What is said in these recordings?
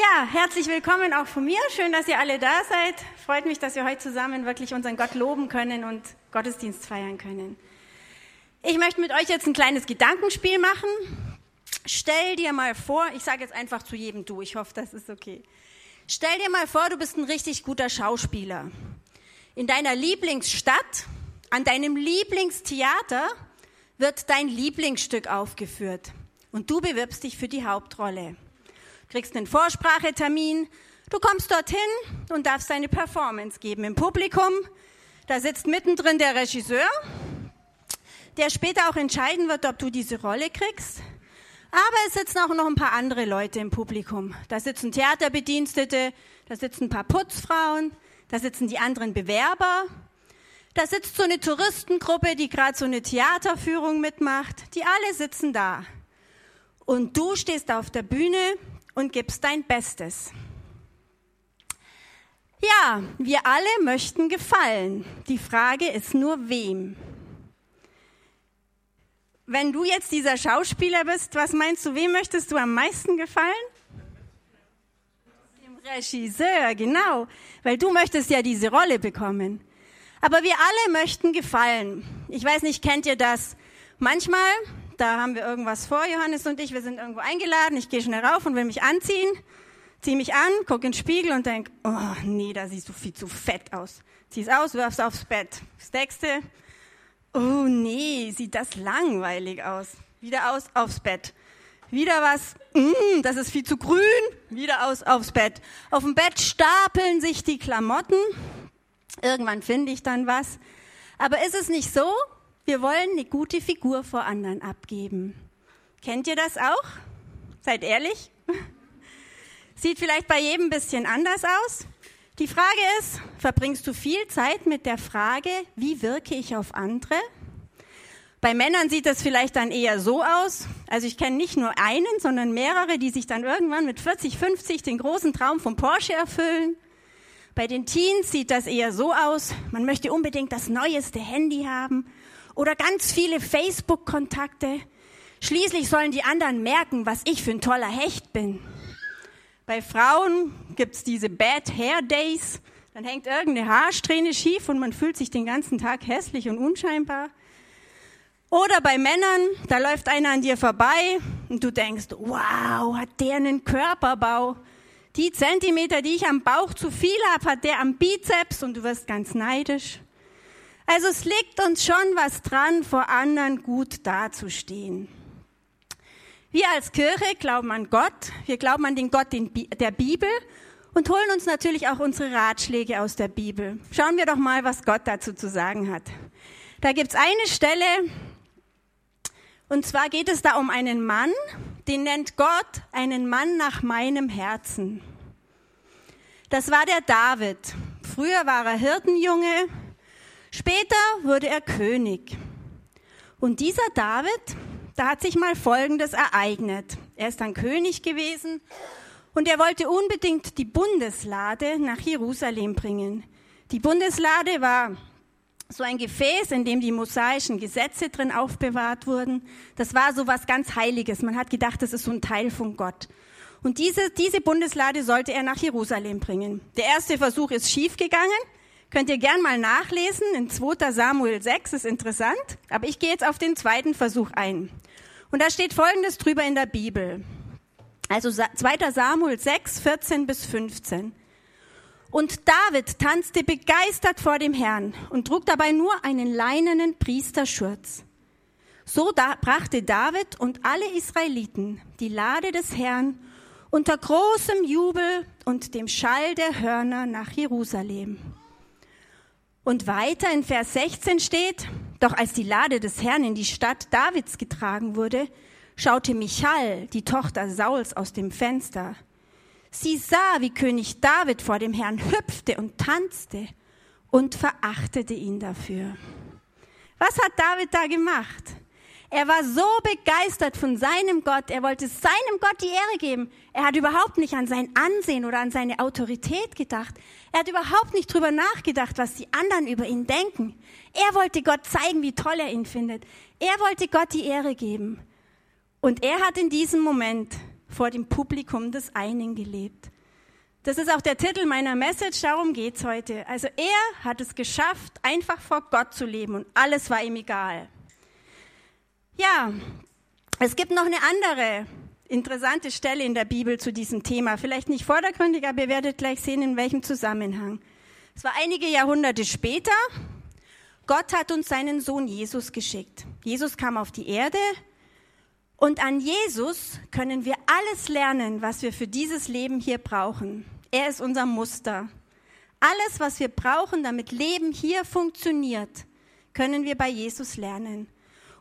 Ja, herzlich willkommen auch von mir. Schön, dass ihr alle da seid. Freut mich, dass wir heute zusammen wirklich unseren Gott loben können und Gottesdienst feiern können. Ich möchte mit euch jetzt ein kleines Gedankenspiel machen. Stell dir mal vor, ich sage jetzt einfach zu jedem du, ich hoffe, das ist okay. Stell dir mal vor, du bist ein richtig guter Schauspieler. In deiner Lieblingsstadt, an deinem Lieblingstheater wird dein Lieblingsstück aufgeführt und du bewirbst dich für die Hauptrolle kriegst einen Vorsprachetermin, du kommst dorthin und darfst deine Performance geben im Publikum. Da sitzt mittendrin der Regisseur, der später auch entscheiden wird, ob du diese Rolle kriegst. Aber es sitzen auch noch ein paar andere Leute im Publikum. Da sitzen Theaterbedienstete, da sitzen ein paar Putzfrauen, da sitzen die anderen Bewerber. Da sitzt so eine Touristengruppe, die gerade so eine Theaterführung mitmacht. Die alle sitzen da. Und du stehst auf der Bühne und gibst dein Bestes. Ja, wir alle möchten gefallen. Die Frage ist nur wem. Wenn du jetzt dieser Schauspieler bist, was meinst du, wem möchtest du am meisten gefallen? Dem Regisseur, genau, weil du möchtest ja diese Rolle bekommen. Aber wir alle möchten gefallen. Ich weiß nicht, kennt ihr das? Manchmal da haben wir irgendwas vor, Johannes und ich, wir sind irgendwo eingeladen, ich gehe schnell rauf und will mich anziehen, zieh mich an, guck in den Spiegel und denk, oh nee, da siehst du viel zu fett aus. Zieh's aus, wirf's aufs Bett. Das nächste, oh nee, sieht das langweilig aus. Wieder aus, aufs Bett. Wieder was, mm, das ist viel zu grün, wieder aus, aufs Bett. Auf dem Bett stapeln sich die Klamotten. Irgendwann finde ich dann was. Aber ist es nicht so, wir wollen eine gute Figur vor anderen abgeben. Kennt ihr das auch? Seid ehrlich. Sieht vielleicht bei jedem ein bisschen anders aus. Die Frage ist, verbringst du viel Zeit mit der Frage, wie wirke ich auf andere? Bei Männern sieht das vielleicht dann eher so aus. Also ich kenne nicht nur einen, sondern mehrere, die sich dann irgendwann mit 40, 50 den großen Traum vom Porsche erfüllen. Bei den Teens sieht das eher so aus. Man möchte unbedingt das neueste Handy haben oder ganz viele Facebook-Kontakte. Schließlich sollen die anderen merken, was ich für ein toller Hecht bin. Bei Frauen gibt's diese Bad Hair Days. Dann hängt irgendeine Haarsträhne schief und man fühlt sich den ganzen Tag hässlich und unscheinbar. Oder bei Männern, da läuft einer an dir vorbei und du denkst, wow, hat der einen Körperbau. Die Zentimeter, die ich am Bauch zu viel habe, hat der am Bizeps und du wirst ganz neidisch. Also es liegt uns schon was dran, vor anderen gut dazustehen. Wir als Kirche glauben an Gott, wir glauben an den Gott der Bibel und holen uns natürlich auch unsere Ratschläge aus der Bibel. Schauen wir doch mal, was Gott dazu zu sagen hat. Da gibt's eine Stelle, und zwar geht es da um einen Mann, den nennt Gott einen Mann nach meinem Herzen. Das war der David. Früher war er Hirtenjunge, Später wurde er König. Und dieser David, da hat sich mal Folgendes ereignet. Er ist dann König gewesen und er wollte unbedingt die Bundeslade nach Jerusalem bringen. Die Bundeslade war so ein Gefäß, in dem die mosaischen Gesetze drin aufbewahrt wurden. Das war so was ganz Heiliges. Man hat gedacht, das ist so ein Teil von Gott. Und diese, diese Bundeslade sollte er nach Jerusalem bringen. Der erste Versuch ist schiefgegangen. Könnt ihr gern mal nachlesen in 2. Samuel 6, ist interessant. Aber ich gehe jetzt auf den zweiten Versuch ein. Und da steht Folgendes drüber in der Bibel. Also 2. Samuel 6, 14 bis 15. Und David tanzte begeistert vor dem Herrn und trug dabei nur einen leinenen Priesterschurz. So da brachte David und alle Israeliten die Lade des Herrn unter großem Jubel und dem Schall der Hörner nach Jerusalem. Und weiter in Vers 16 steht, doch als die Lade des Herrn in die Stadt Davids getragen wurde, schaute Michal, die Tochter Sauls, aus dem Fenster. Sie sah, wie König David vor dem Herrn hüpfte und tanzte und verachtete ihn dafür. Was hat David da gemacht? Er war so begeistert von seinem Gott, er wollte seinem Gott die Ehre geben. Er hat überhaupt nicht an sein Ansehen oder an seine Autorität gedacht. Er hat überhaupt nicht drüber nachgedacht, was die anderen über ihn denken. Er wollte Gott zeigen, wie toll er ihn findet. Er wollte Gott die Ehre geben. Und er hat in diesem Moment vor dem Publikum des einen gelebt. Das ist auch der Titel meiner Message, darum geht's heute. Also er hat es geschafft, einfach vor Gott zu leben und alles war ihm egal. Ja, es gibt noch eine andere interessante Stelle in der Bibel zu diesem Thema. Vielleicht nicht vordergründig, aber ihr werdet gleich sehen, in welchem Zusammenhang. Es war einige Jahrhunderte später. Gott hat uns seinen Sohn Jesus geschickt. Jesus kam auf die Erde und an Jesus können wir alles lernen, was wir für dieses Leben hier brauchen. Er ist unser Muster. Alles, was wir brauchen, damit Leben hier funktioniert, können wir bei Jesus lernen.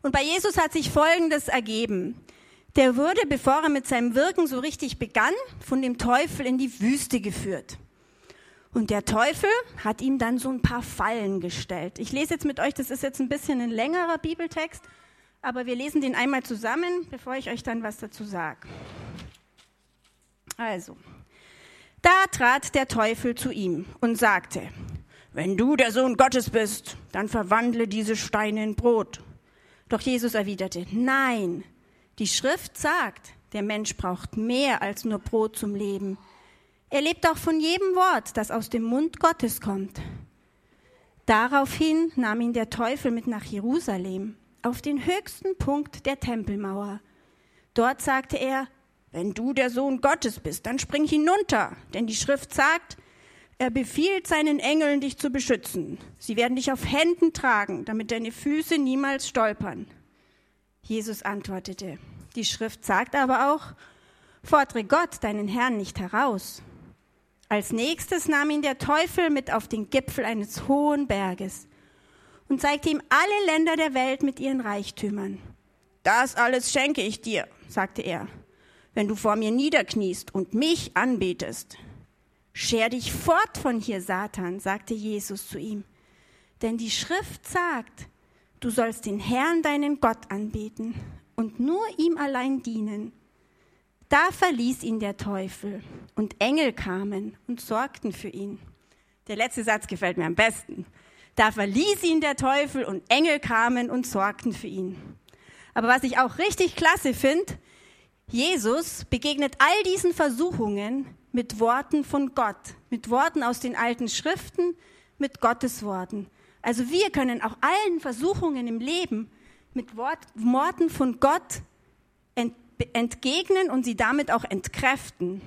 Und bei Jesus hat sich Folgendes ergeben. Der wurde, bevor er mit seinem Wirken so richtig begann, von dem Teufel in die Wüste geführt. Und der Teufel hat ihm dann so ein paar Fallen gestellt. Ich lese jetzt mit euch, das ist jetzt ein bisschen ein längerer Bibeltext, aber wir lesen den einmal zusammen, bevor ich euch dann was dazu sage. Also, da trat der Teufel zu ihm und sagte, wenn du der Sohn Gottes bist, dann verwandle diese Steine in Brot. Doch Jesus erwiderte, nein, die Schrift sagt, der Mensch braucht mehr als nur Brot zum Leben. Er lebt auch von jedem Wort, das aus dem Mund Gottes kommt. Daraufhin nahm ihn der Teufel mit nach Jerusalem, auf den höchsten Punkt der Tempelmauer. Dort sagte er, wenn du der Sohn Gottes bist, dann spring hinunter, denn die Schrift sagt, er befiehlt seinen Engeln, dich zu beschützen. Sie werden dich auf Händen tragen, damit deine Füße niemals stolpern. Jesus antwortete, die Schrift sagt aber auch, fordere Gott deinen Herrn nicht heraus. Als nächstes nahm ihn der Teufel mit auf den Gipfel eines hohen Berges und zeigte ihm alle Länder der Welt mit ihren Reichtümern. Das alles schenke ich dir, sagte er, wenn du vor mir niederkniest und mich anbetest. Scher dich fort von hier, Satan, sagte Jesus zu ihm, denn die Schrift sagt, du sollst den Herrn deinen Gott anbeten und nur ihm allein dienen. Da verließ ihn der Teufel und Engel kamen und sorgten für ihn. Der letzte Satz gefällt mir am besten. Da verließ ihn der Teufel und Engel kamen und sorgten für ihn. Aber was ich auch richtig klasse finde, Jesus begegnet all diesen Versuchungen mit Worten von Gott, mit Worten aus den alten Schriften, mit Gottes Worten. Also wir können auch allen Versuchungen im Leben mit Worten von Gott entgegnen und sie damit auch entkräften.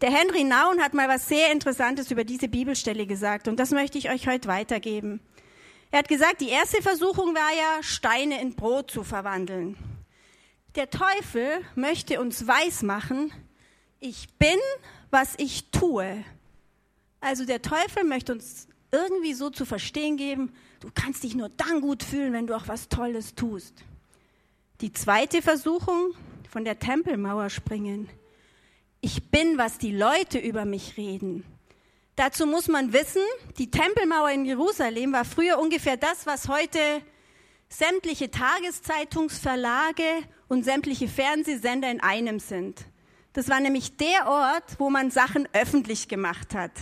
Der Henry Naun hat mal was sehr Interessantes über diese Bibelstelle gesagt und das möchte ich euch heute weitergeben. Er hat gesagt, die erste Versuchung war ja, Steine in Brot zu verwandeln. Der Teufel möchte uns weismachen, ich bin, was ich tue. Also der Teufel möchte uns irgendwie so zu verstehen geben, du kannst dich nur dann gut fühlen, wenn du auch was Tolles tust. Die zweite Versuchung von der Tempelmauer springen. Ich bin, was die Leute über mich reden. Dazu muss man wissen, die Tempelmauer in Jerusalem war früher ungefähr das, was heute sämtliche Tageszeitungsverlage und sämtliche Fernsehsender in einem sind. Das war nämlich der Ort, wo man Sachen öffentlich gemacht hat.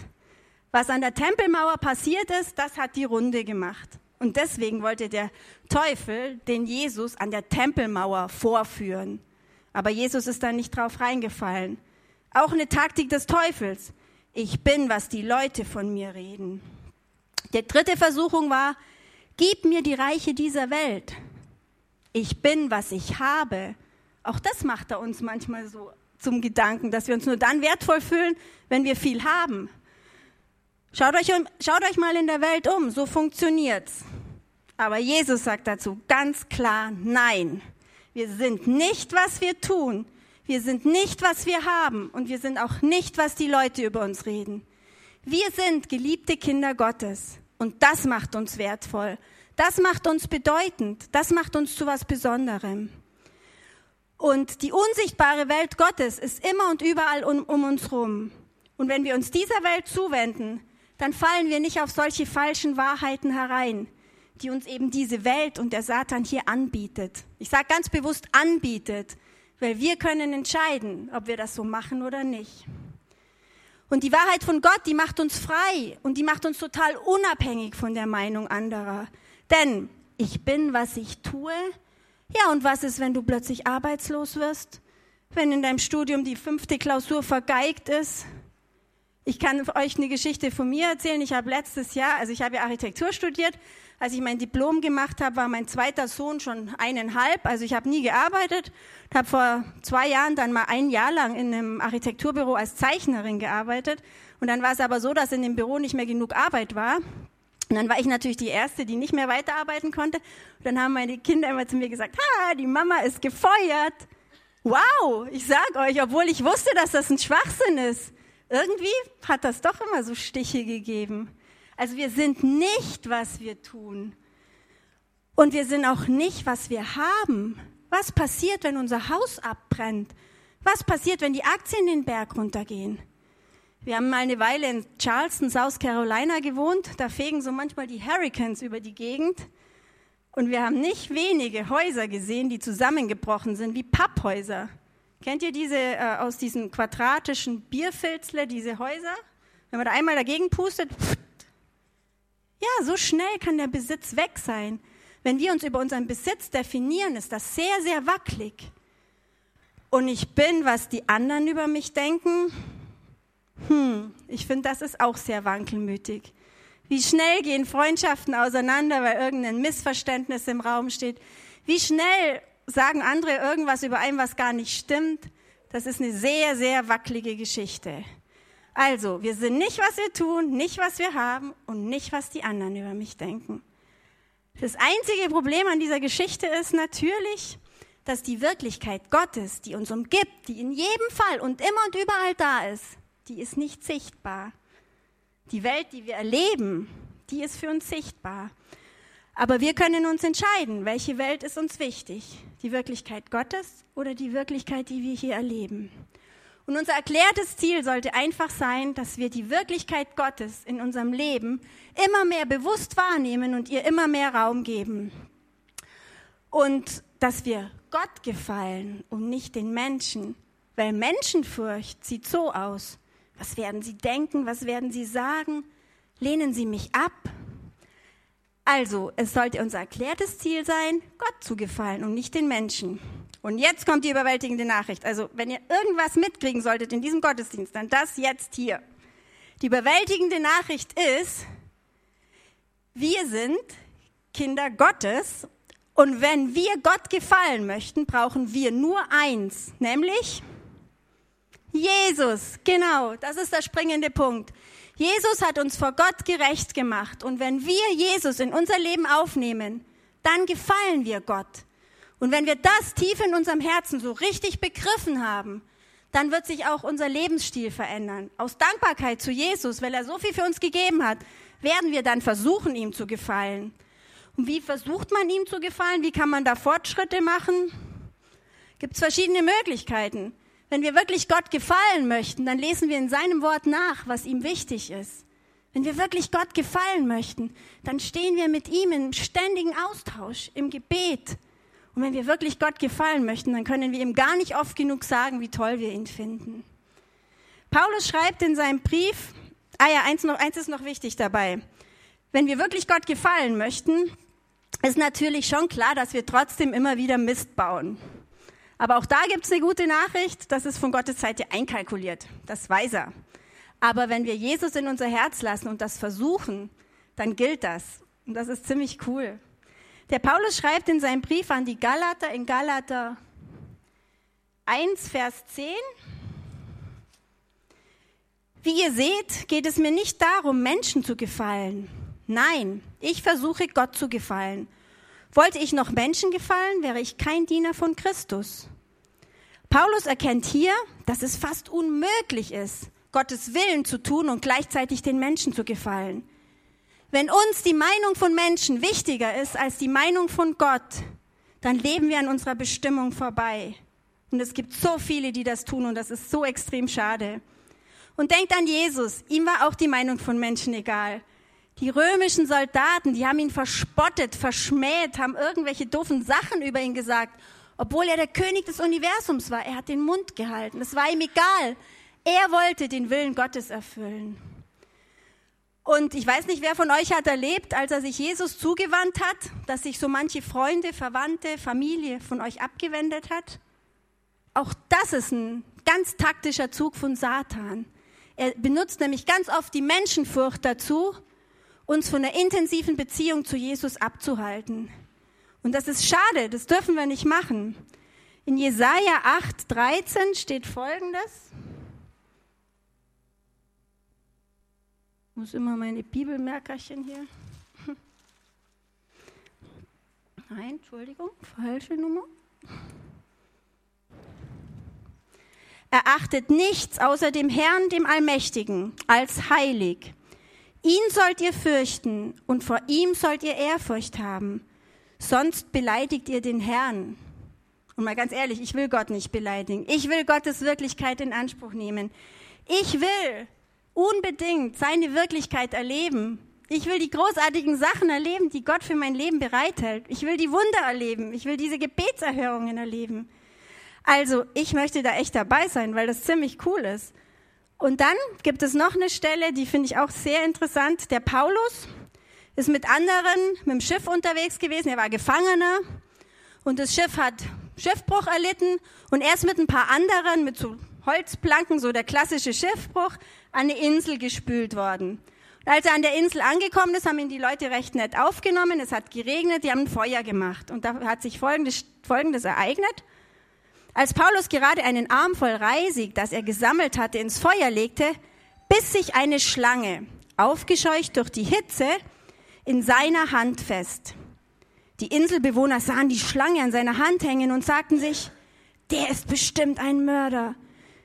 Was an der Tempelmauer passiert ist, das hat die Runde gemacht. Und deswegen wollte der Teufel den Jesus an der Tempelmauer vorführen. Aber Jesus ist da nicht drauf reingefallen. Auch eine Taktik des Teufels. Ich bin, was die Leute von mir reden. Die dritte Versuchung war, gib mir die Reiche dieser Welt. Ich bin, was ich habe. Auch das macht er uns manchmal so zum Gedanken, dass wir uns nur dann wertvoll fühlen, wenn wir viel haben. Schaut euch, schaut euch mal in der Welt um, so funktioniert's. Aber Jesus sagt dazu ganz klar Nein. Wir sind nicht, was wir tun. Wir sind nicht, was wir haben. Und wir sind auch nicht, was die Leute über uns reden. Wir sind geliebte Kinder Gottes. Und das macht uns wertvoll. Das macht uns bedeutend. Das macht uns zu was Besonderem. Und die unsichtbare Welt Gottes ist immer und überall um, um uns rum. Und wenn wir uns dieser Welt zuwenden, dann fallen wir nicht auf solche falschen Wahrheiten herein, die uns eben diese Welt und der Satan hier anbietet. Ich sage ganz bewusst anbietet, weil wir können entscheiden, ob wir das so machen oder nicht. Und die Wahrheit von Gott, die macht uns frei und die macht uns total unabhängig von der Meinung anderer. Denn ich bin, was ich tue. Ja, und was ist, wenn du plötzlich arbeitslos wirst? wenn in deinem Studium die fünfte Klausur vergeigt ist. Ich kann euch eine Geschichte von mir erzählen. Ich habe letztes Jahr, also ich habe ja Architektur studiert. Als ich mein Diplom gemacht habe, war mein zweiter Sohn schon eineinhalb. Also ich habe nie gearbeitet. Ich habe vor zwei Jahren dann mal ein Jahr lang in einem Architekturbüro als Zeichnerin gearbeitet. Und dann war es aber so, dass in dem Büro nicht mehr genug Arbeit war. Und dann war ich natürlich die Erste, die nicht mehr weiterarbeiten konnte. Und dann haben meine Kinder immer zu mir gesagt, ha, die Mama ist gefeuert. Wow, ich sag euch, obwohl ich wusste, dass das ein Schwachsinn ist irgendwie hat das doch immer so Stiche gegeben. Also wir sind nicht, was wir tun. Und wir sind auch nicht, was wir haben. Was passiert, wenn unser Haus abbrennt? Was passiert, wenn die Aktien den Berg runtergehen? Wir haben mal eine Weile in Charleston, South Carolina gewohnt. Da fegen so manchmal die Hurricanes über die Gegend. Und wir haben nicht wenige Häuser gesehen, die zusammengebrochen sind, wie Papphäuser. Kennt ihr diese äh, aus diesen quadratischen Bierfilzle, diese Häuser? Wenn man da einmal dagegen pustet, pft. ja, so schnell kann der Besitz weg sein. Wenn wir uns über unseren Besitz definieren, ist das sehr, sehr wackelig. Und ich bin, was die anderen über mich denken, hm, ich finde, das ist auch sehr wankelmütig. Wie schnell gehen Freundschaften auseinander, weil irgendein Missverständnis im Raum steht? Wie schnell sagen andere irgendwas über einen, was gar nicht stimmt. Das ist eine sehr, sehr wackelige Geschichte. Also, wir sind nicht, was wir tun, nicht, was wir haben und nicht, was die anderen über mich denken. Das einzige Problem an dieser Geschichte ist natürlich, dass die Wirklichkeit Gottes, die uns umgibt, die in jedem Fall und immer und überall da ist, die ist nicht sichtbar. Die Welt, die wir erleben, die ist für uns sichtbar. Aber wir können uns entscheiden, welche Welt ist uns wichtig. Die Wirklichkeit Gottes oder die Wirklichkeit, die wir hier erleben. Und unser erklärtes Ziel sollte einfach sein, dass wir die Wirklichkeit Gottes in unserem Leben immer mehr bewusst wahrnehmen und ihr immer mehr Raum geben. Und dass wir Gott gefallen und nicht den Menschen. Weil Menschenfurcht sieht so aus. Was werden sie denken? Was werden sie sagen? Lehnen sie mich ab? Also, es sollte unser erklärtes Ziel sein, Gott zu gefallen und nicht den Menschen. Und jetzt kommt die überwältigende Nachricht. Also, wenn ihr irgendwas mitkriegen solltet in diesem Gottesdienst, dann das jetzt hier. Die überwältigende Nachricht ist, wir sind Kinder Gottes und wenn wir Gott gefallen möchten, brauchen wir nur eins, nämlich Jesus. Genau, das ist der springende Punkt. Jesus hat uns vor Gott gerecht gemacht. Und wenn wir Jesus in unser Leben aufnehmen, dann gefallen wir Gott. Und wenn wir das tief in unserem Herzen so richtig begriffen haben, dann wird sich auch unser Lebensstil verändern. Aus Dankbarkeit zu Jesus, weil er so viel für uns gegeben hat, werden wir dann versuchen, ihm zu gefallen. Und wie versucht man ihm zu gefallen? Wie kann man da Fortschritte machen? Gibt es verschiedene Möglichkeiten. Wenn wir wirklich Gott gefallen möchten, dann lesen wir in seinem Wort nach, was ihm wichtig ist. Wenn wir wirklich Gott gefallen möchten, dann stehen wir mit ihm im ständigen Austausch, im Gebet. Und wenn wir wirklich Gott gefallen möchten, dann können wir ihm gar nicht oft genug sagen, wie toll wir ihn finden. Paulus schreibt in seinem Brief, ah ja, eins, noch, eins ist noch wichtig dabei. Wenn wir wirklich Gott gefallen möchten, ist natürlich schon klar, dass wir trotzdem immer wieder Mist bauen. Aber auch da gibt es eine gute Nachricht, das ist von Gottes Seite einkalkuliert. Das weiß er. Aber wenn wir Jesus in unser Herz lassen und das versuchen, dann gilt das. Und das ist ziemlich cool. Der Paulus schreibt in seinem Brief an die Galater in Galater 1, Vers 10. Wie ihr seht, geht es mir nicht darum, Menschen zu gefallen. Nein, ich versuche Gott zu gefallen. Wollte ich noch Menschen gefallen, wäre ich kein Diener von Christus. Paulus erkennt hier, dass es fast unmöglich ist, Gottes Willen zu tun und gleichzeitig den Menschen zu gefallen. Wenn uns die Meinung von Menschen wichtiger ist als die Meinung von Gott, dann leben wir an unserer Bestimmung vorbei. Und es gibt so viele, die das tun und das ist so extrem schade. Und denkt an Jesus, ihm war auch die Meinung von Menschen egal. Die römischen Soldaten, die haben ihn verspottet, verschmäht, haben irgendwelche doofen Sachen über ihn gesagt, obwohl er der König des Universums war. Er hat den Mund gehalten. Es war ihm egal. Er wollte den Willen Gottes erfüllen. Und ich weiß nicht, wer von euch hat erlebt, als er sich Jesus zugewandt hat, dass sich so manche Freunde, Verwandte, Familie von euch abgewendet hat. auch das ist ein ganz taktischer Zug von Satan. Er benutzt nämlich ganz oft die Menschenfurcht dazu, uns von einer intensiven Beziehung zu Jesus abzuhalten. Und das ist schade, das dürfen wir nicht machen. In Jesaja 8, 13 steht folgendes. Ich muss immer meine Bibelmerkerchen hier. Nein, Entschuldigung, falsche Nummer. Er achtet nichts außer dem Herrn, dem Allmächtigen, als heilig. Ihn sollt ihr fürchten und vor ihm sollt ihr Ehrfurcht haben. Sonst beleidigt ihr den Herrn. Und mal ganz ehrlich, ich will Gott nicht beleidigen. Ich will Gottes Wirklichkeit in Anspruch nehmen. Ich will unbedingt seine Wirklichkeit erleben. Ich will die großartigen Sachen erleben, die Gott für mein Leben bereithält. Ich will die Wunder erleben. Ich will diese Gebetserhörungen erleben. Also ich möchte da echt dabei sein, weil das ziemlich cool ist. Und dann gibt es noch eine Stelle, die finde ich auch sehr interessant. Der Paulus ist mit anderen mit dem Schiff unterwegs gewesen. Er war Gefangener und das Schiff hat Schiffbruch erlitten und er ist mit ein paar anderen, mit so Holzplanken, so der klassische Schiffbruch, an eine Insel gespült worden. Und als er an der Insel angekommen ist, haben ihn die Leute recht nett aufgenommen. Es hat geregnet, die haben ein Feuer gemacht. Und da hat sich Folgendes, Folgendes ereignet. Als Paulus gerade einen Arm voll Reisig, das er gesammelt hatte, ins Feuer legte, biss sich eine Schlange, aufgescheucht durch die Hitze, in seiner Hand fest. Die Inselbewohner sahen die Schlange an seiner Hand hängen und sagten sich, der ist bestimmt ein Mörder.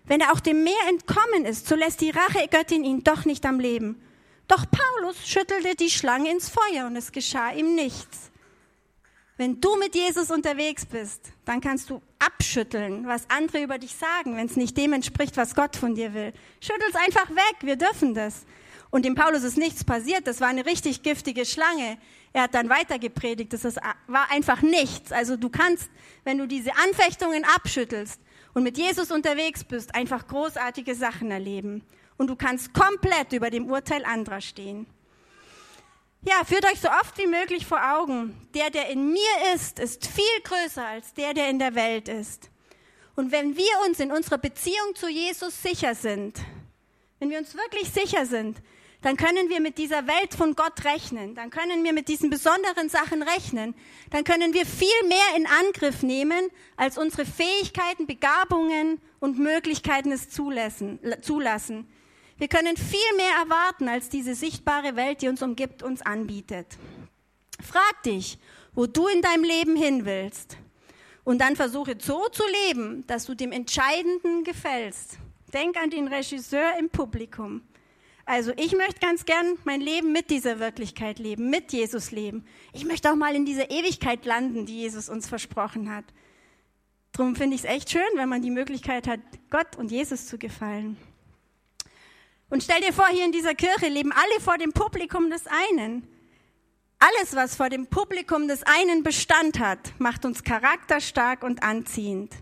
Wenn er auch dem Meer entkommen ist, so lässt die Rachegöttin ihn doch nicht am Leben. Doch Paulus schüttelte die Schlange ins Feuer und es geschah ihm nichts. Wenn du mit Jesus unterwegs bist, dann kannst du abschütteln, was andere über dich sagen, wenn es nicht dem entspricht, was Gott von dir will. Schüttel's einfach weg, wir dürfen das. Und dem Paulus ist nichts passiert, das war eine richtig giftige Schlange. Er hat dann weiter gepredigt, das war einfach nichts. Also du kannst, wenn du diese Anfechtungen abschüttelst und mit Jesus unterwegs bist, einfach großartige Sachen erleben. Und du kannst komplett über dem Urteil anderer stehen. Ja, führt euch so oft wie möglich vor Augen. Der, der in mir ist, ist viel größer als der, der in der Welt ist. Und wenn wir uns in unserer Beziehung zu Jesus sicher sind, wenn wir uns wirklich sicher sind, dann können wir mit dieser Welt von Gott rechnen. Dann können wir mit diesen besonderen Sachen rechnen. Dann können wir viel mehr in Angriff nehmen, als unsere Fähigkeiten, Begabungen und Möglichkeiten es zulassen. zulassen. Wir können viel mehr erwarten, als diese sichtbare Welt, die uns umgibt, uns anbietet. Frag dich, wo du in deinem Leben hin willst. Und dann versuche so zu leben, dass du dem Entscheidenden gefällst. Denk an den Regisseur im Publikum. Also ich möchte ganz gern mein Leben mit dieser Wirklichkeit leben, mit Jesus leben. Ich möchte auch mal in dieser Ewigkeit landen, die Jesus uns versprochen hat. Darum finde ich es echt schön, wenn man die Möglichkeit hat, Gott und Jesus zu gefallen. Und stell dir vor, hier in dieser Kirche leben alle vor dem Publikum des einen. Alles, was vor dem Publikum des einen Bestand hat, macht uns charakterstark und anziehend.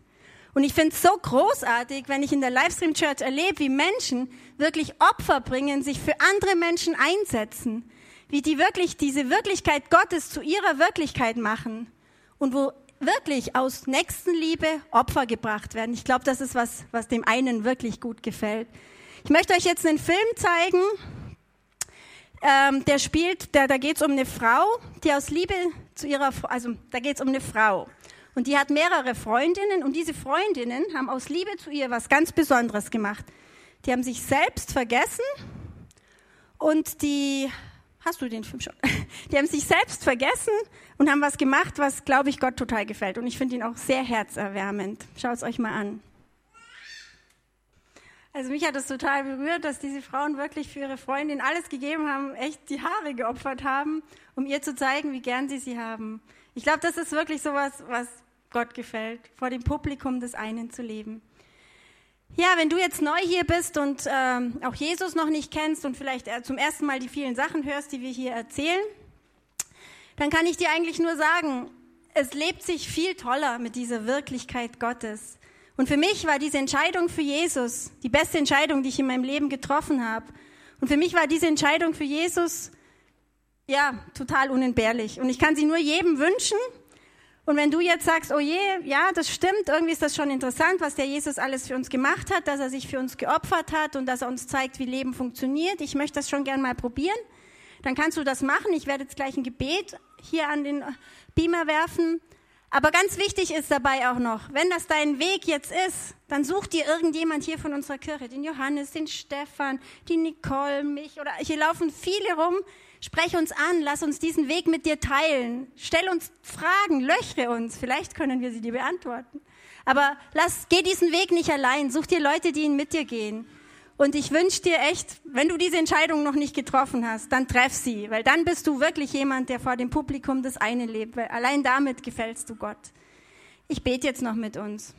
Und ich finde es so großartig, wenn ich in der Livestream Church erlebe, wie Menschen wirklich Opfer bringen, sich für andere Menschen einsetzen, wie die wirklich diese Wirklichkeit Gottes zu ihrer Wirklichkeit machen und wo wirklich aus Nächstenliebe Opfer gebracht werden. Ich glaube, das ist was, was dem einen wirklich gut gefällt. Ich möchte euch jetzt einen Film zeigen, ähm, der spielt, da, da geht es um eine Frau, die aus Liebe zu ihrer, also da geht es um eine Frau. Und die hat mehrere Freundinnen und diese Freundinnen haben aus Liebe zu ihr was ganz Besonderes gemacht. Die haben sich selbst vergessen und die, hast du den Film schon? Die haben sich selbst vergessen und haben was gemacht, was, glaube ich, Gott total gefällt. Und ich finde ihn auch sehr herzerwärmend. Schaut es euch mal an. Also mich hat es total berührt, dass diese Frauen wirklich für ihre Freundin alles gegeben haben, echt die Haare geopfert haben, um ihr zu zeigen, wie gern sie sie haben. Ich glaube, das ist wirklich sowas, was Gott gefällt, vor dem Publikum des einen zu leben. Ja, wenn du jetzt neu hier bist und ähm, auch Jesus noch nicht kennst und vielleicht äh, zum ersten Mal die vielen Sachen hörst, die wir hier erzählen, dann kann ich dir eigentlich nur sagen, es lebt sich viel toller mit dieser Wirklichkeit Gottes. Und für mich war diese Entscheidung für Jesus die beste Entscheidung, die ich in meinem Leben getroffen habe. Und für mich war diese Entscheidung für Jesus, ja, total unentbehrlich. Und ich kann sie nur jedem wünschen. Und wenn du jetzt sagst, oh je, ja, das stimmt, irgendwie ist das schon interessant, was der Jesus alles für uns gemacht hat, dass er sich für uns geopfert hat und dass er uns zeigt, wie Leben funktioniert. Ich möchte das schon gern mal probieren. Dann kannst du das machen. Ich werde jetzt gleich ein Gebet hier an den Beamer werfen. Aber ganz wichtig ist dabei auch noch, wenn das dein Weg jetzt ist, dann such dir irgendjemand hier von unserer Kirche, den Johannes, den Stefan, die Nicole, mich oder hier laufen viele rum. Sprech uns an, lass uns diesen Weg mit dir teilen. Stell uns Fragen, löchre uns, vielleicht können wir sie dir beantworten. Aber lass, geh diesen Weg nicht allein, such dir Leute, die ihn mit dir gehen. Und ich wünsche dir echt, wenn du diese Entscheidung noch nicht getroffen hast, dann treff sie, weil dann bist du wirklich jemand, der vor dem Publikum das eine lebt, weil allein damit gefällst du Gott. Ich bete jetzt noch mit uns.